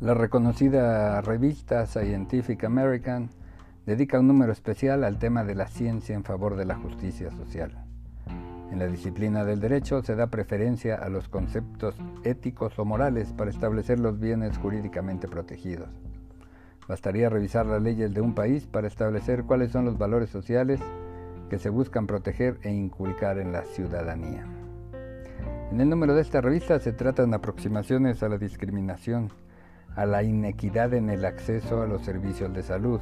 La reconocida revista Scientific American dedica un número especial al tema de la ciencia en favor de la justicia social. En la disciplina del derecho se da preferencia a los conceptos éticos o morales para establecer los bienes jurídicamente protegidos. Bastaría revisar las leyes de un país para establecer cuáles son los valores sociales que se buscan proteger e inculcar en la ciudadanía. En el número de esta revista se tratan aproximaciones a la discriminación, a la inequidad en el acceso a los servicios de salud,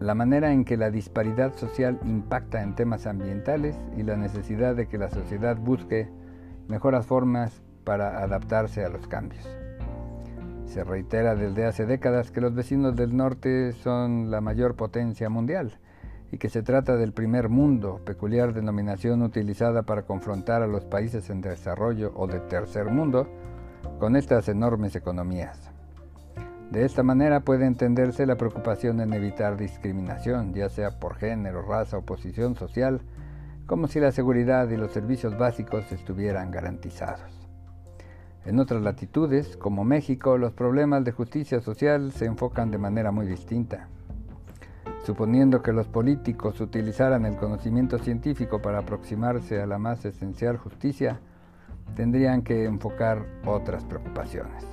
la manera en que la disparidad social impacta en temas ambientales y la necesidad de que la sociedad busque mejoras formas para adaptarse a los cambios. Se reitera desde hace décadas que los vecinos del norte son la mayor potencia mundial y que se trata del primer mundo, peculiar denominación utilizada para confrontar a los países en desarrollo o de tercer mundo, con estas enormes economías. De esta manera puede entenderse la preocupación en evitar discriminación, ya sea por género, raza o posición social, como si la seguridad y los servicios básicos estuvieran garantizados. En otras latitudes, como México, los problemas de justicia social se enfocan de manera muy distinta. Suponiendo que los políticos utilizaran el conocimiento científico para aproximarse a la más esencial justicia, tendrían que enfocar otras preocupaciones.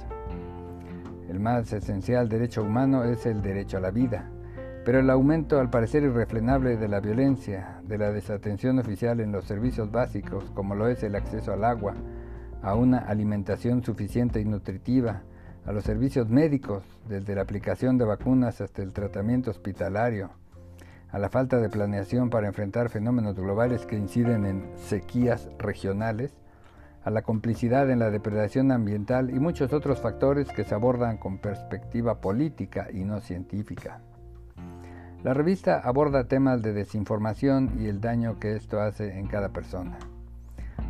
El más esencial derecho humano es el derecho a la vida, pero el aumento al parecer irrefrenable de la violencia, de la desatención oficial en los servicios básicos, como lo es el acceso al agua, a una alimentación suficiente y nutritiva, a los servicios médicos, desde la aplicación de vacunas hasta el tratamiento hospitalario, a la falta de planeación para enfrentar fenómenos globales que inciden en sequías regionales, a la complicidad en la depredación ambiental y muchos otros factores que se abordan con perspectiva política y no científica. La revista aborda temas de desinformación y el daño que esto hace en cada persona,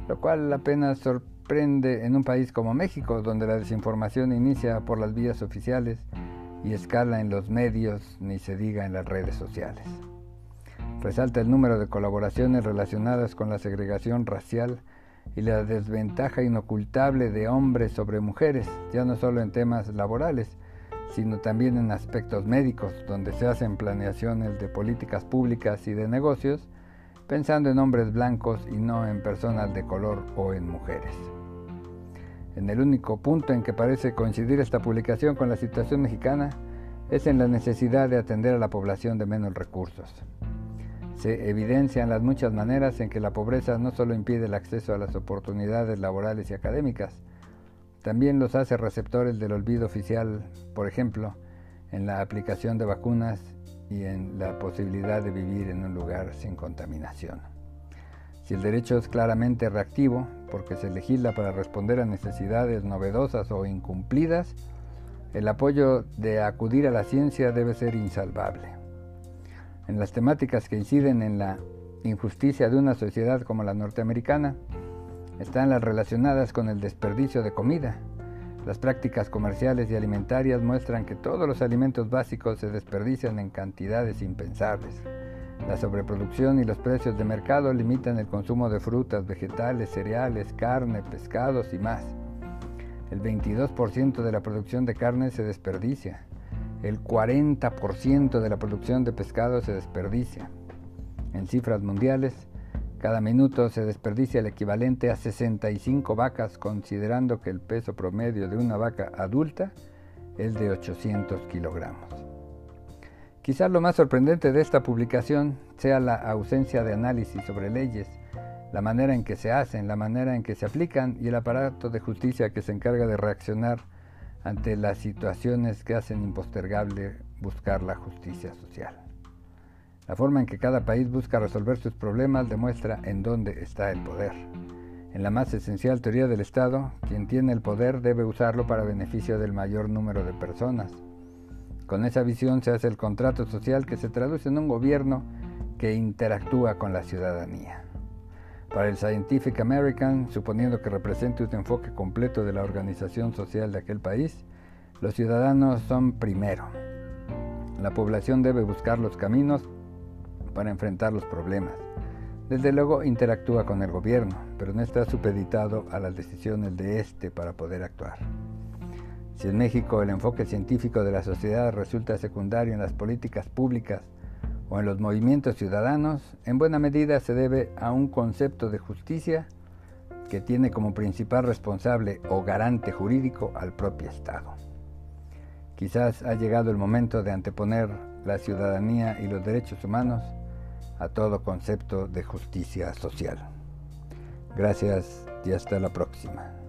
lo cual apenas sorprende en un país como México, donde la desinformación inicia por las vías oficiales y escala en los medios, ni se diga en las redes sociales. Resalta el número de colaboraciones relacionadas con la segregación racial y la desventaja inocultable de hombres sobre mujeres, ya no solo en temas laborales, sino también en aspectos médicos, donde se hacen planeaciones de políticas públicas y de negocios, pensando en hombres blancos y no en personas de color o en mujeres. En el único punto en que parece coincidir esta publicación con la situación mexicana es en la necesidad de atender a la población de menos recursos. Se evidencian las muchas maneras en que la pobreza no solo impide el acceso a las oportunidades laborales y académicas, también los hace receptores del olvido oficial, por ejemplo, en la aplicación de vacunas y en la posibilidad de vivir en un lugar sin contaminación. Si el derecho es claramente reactivo, porque se legisla para responder a necesidades novedosas o incumplidas, el apoyo de acudir a la ciencia debe ser insalvable en las temáticas que inciden en la injusticia de una sociedad como la norteamericana están las relacionadas con el desperdicio de comida. Las prácticas comerciales y alimentarias muestran que todos los alimentos básicos se desperdician en cantidades impensables. La sobreproducción y los precios de mercado limitan el consumo de frutas, vegetales, cereales, carne, pescados y más. El 22% de la producción de carne se desperdicia el 40% de la producción de pescado se desperdicia. En cifras mundiales, cada minuto se desperdicia el equivalente a 65 vacas, considerando que el peso promedio de una vaca adulta es de 800 kilogramos. Quizás lo más sorprendente de esta publicación sea la ausencia de análisis sobre leyes, la manera en que se hacen, la manera en que se aplican y el aparato de justicia que se encarga de reaccionar ante las situaciones que hacen impostergable buscar la justicia social. La forma en que cada país busca resolver sus problemas demuestra en dónde está el poder. En la más esencial teoría del Estado, quien tiene el poder debe usarlo para beneficio del mayor número de personas. Con esa visión se hace el contrato social que se traduce en un gobierno que interactúa con la ciudadanía. Para el Scientific American, suponiendo que represente un enfoque completo de la organización social de aquel país, los ciudadanos son primero. La población debe buscar los caminos para enfrentar los problemas. Desde luego interactúa con el gobierno, pero no está supeditado a las decisiones de éste para poder actuar. Si en México el enfoque científico de la sociedad resulta secundario en las políticas públicas o en los movimientos ciudadanos, en buena medida se debe a un concepto de justicia que tiene como principal responsable o garante jurídico al propio Estado. Quizás ha llegado el momento de anteponer la ciudadanía y los derechos humanos a todo concepto de justicia social. Gracias y hasta la próxima.